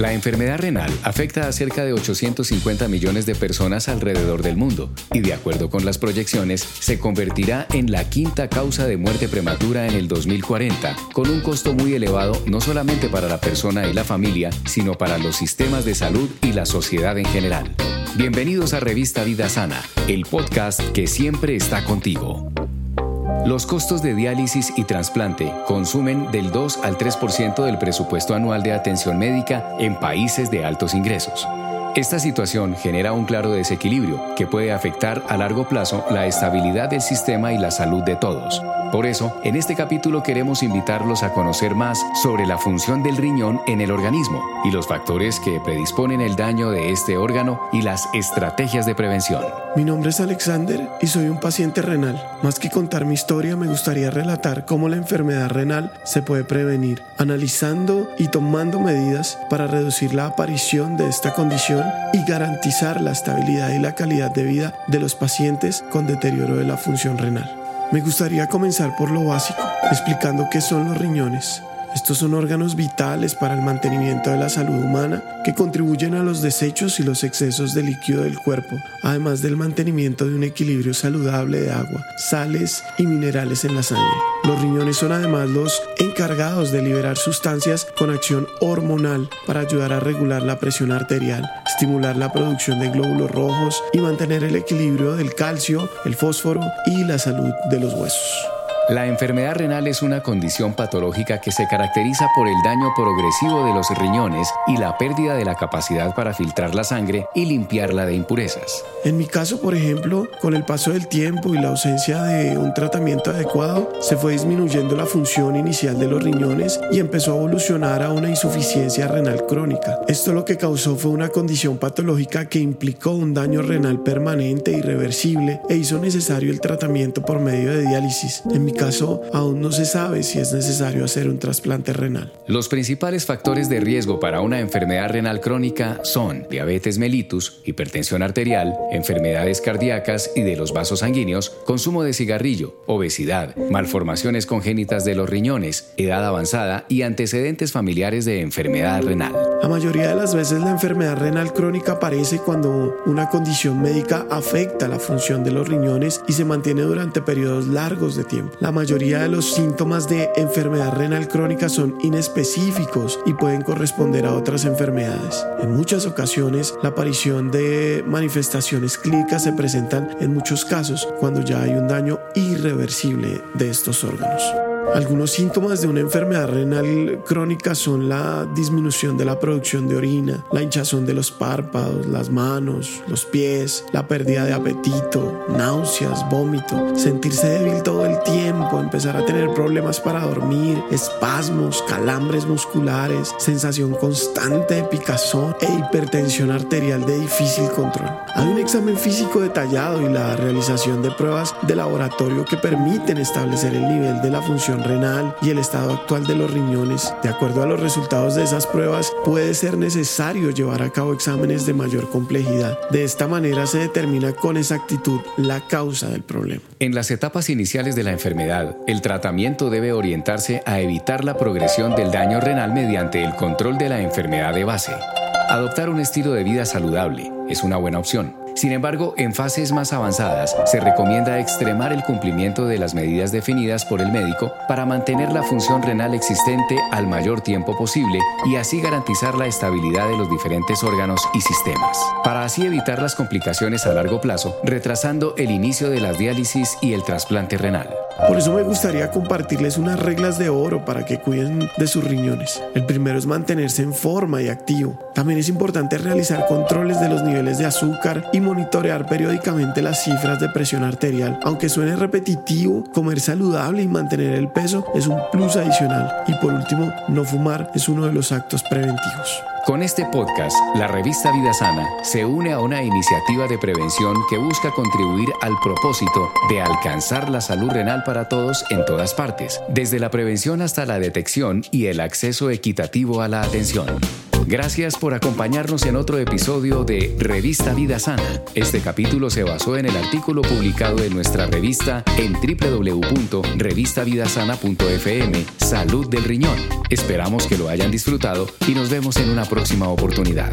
La enfermedad renal afecta a cerca de 850 millones de personas alrededor del mundo y de acuerdo con las proyecciones se convertirá en la quinta causa de muerte prematura en el 2040, con un costo muy elevado no solamente para la persona y la familia, sino para los sistemas de salud y la sociedad en general. Bienvenidos a Revista Vida Sana, el podcast que siempre está contigo. Los costos de diálisis y trasplante consumen del 2 al 3% del presupuesto anual de atención médica en países de altos ingresos. Esta situación genera un claro desequilibrio que puede afectar a largo plazo la estabilidad del sistema y la salud de todos. Por eso, en este capítulo queremos invitarlos a conocer más sobre la función del riñón en el organismo y los factores que predisponen el daño de este órgano y las estrategias de prevención. Mi nombre es Alexander y soy un paciente renal. Más que contar mi historia, me gustaría relatar cómo la enfermedad renal se puede prevenir, analizando y tomando medidas para reducir la aparición de esta condición y garantizar la estabilidad y la calidad de vida de los pacientes con deterioro de la función renal. Me gustaría comenzar por lo básico, explicando qué son los riñones. Estos son órganos vitales para el mantenimiento de la salud humana que contribuyen a los desechos y los excesos de líquido del cuerpo, además del mantenimiento de un equilibrio saludable de agua, sales y minerales en la sangre. Los riñones son además los encargados de liberar sustancias con acción hormonal para ayudar a regular la presión arterial, estimular la producción de glóbulos rojos y mantener el equilibrio del calcio, el fósforo y la salud de los huesos. La enfermedad renal es una condición patológica que se caracteriza por el daño progresivo de los riñones y la pérdida de la capacidad para filtrar la sangre y limpiarla de impurezas. En mi caso, por ejemplo, con el paso del tiempo y la ausencia de un tratamiento adecuado, se fue disminuyendo la función inicial de los riñones y empezó a evolucionar a una insuficiencia renal crónica. Esto lo que causó fue una condición patológica que implicó un daño renal permanente, irreversible e hizo necesario el tratamiento por medio de diálisis. En mi caso, aún no se sabe si es necesario hacer un trasplante renal. Los principales factores de riesgo para una enfermedad renal crónica son diabetes mellitus, hipertensión arterial, enfermedades cardíacas y de los vasos sanguíneos, consumo de cigarrillo, obesidad, malformaciones congénitas de los riñones, edad avanzada y antecedentes familiares de enfermedad renal. La mayoría de las veces la enfermedad renal crónica aparece cuando una condición médica afecta la función de los riñones y se mantiene durante periodos largos de tiempo. La mayoría de los síntomas de enfermedad renal crónica son inespecíficos y pueden corresponder a otras enfermedades. En muchas ocasiones, la aparición de manifestaciones clínicas se presentan en muchos casos cuando ya hay un daño irreversible de estos órganos. Algunos síntomas de una enfermedad renal crónica son la disminución de la producción de orina, la hinchazón de los párpados, las manos, los pies, la pérdida de apetito, náuseas, vómito, sentirse débil todo el tiempo, empezar a tener problemas para dormir, espasmos, calambres musculares, sensación constante de picazón e hipertensión arterial de difícil control. Hay un examen físico detallado y la realización de pruebas de laboratorio que permiten establecer el nivel de la función renal y el estado actual de los riñones. De acuerdo a los resultados de esas pruebas, puede ser necesario llevar a cabo exámenes de mayor complejidad. De esta manera se determina con exactitud la causa del problema. En las etapas iniciales de la enfermedad, el tratamiento debe orientarse a evitar la progresión del daño renal mediante el control de la enfermedad de base. Adoptar un estilo de vida saludable es una buena opción sin embargo, en fases más avanzadas se recomienda extremar el cumplimiento de las medidas definidas por el médico para mantener la función renal existente al mayor tiempo posible y así garantizar la estabilidad de los diferentes órganos y sistemas. Para así evitar las complicaciones a largo plazo, retrasando el inicio de las diálisis y el trasplante renal. Por eso me gustaría compartirles unas reglas de oro para que cuiden de sus riñones. El primero es mantenerse en forma y activo. También es importante realizar controles de los niveles de azúcar y monitorear periódicamente las cifras de presión arterial. Aunque suene repetitivo, comer saludable y mantener el peso es un plus adicional. Y por último, no fumar es uno de los actos preventivos. Con este podcast, la revista Vida Sana se une a una iniciativa de prevención que busca contribuir al propósito de alcanzar la salud renal para todos en todas partes, desde la prevención hasta la detección y el acceso equitativo a la atención. Gracias por acompañarnos en otro episodio de Revista Vida Sana. Este capítulo se basó en el artículo publicado en nuestra revista en www.revistavidasana.fm Salud del Riñón. Esperamos que lo hayan disfrutado y nos vemos en una próxima oportunidad.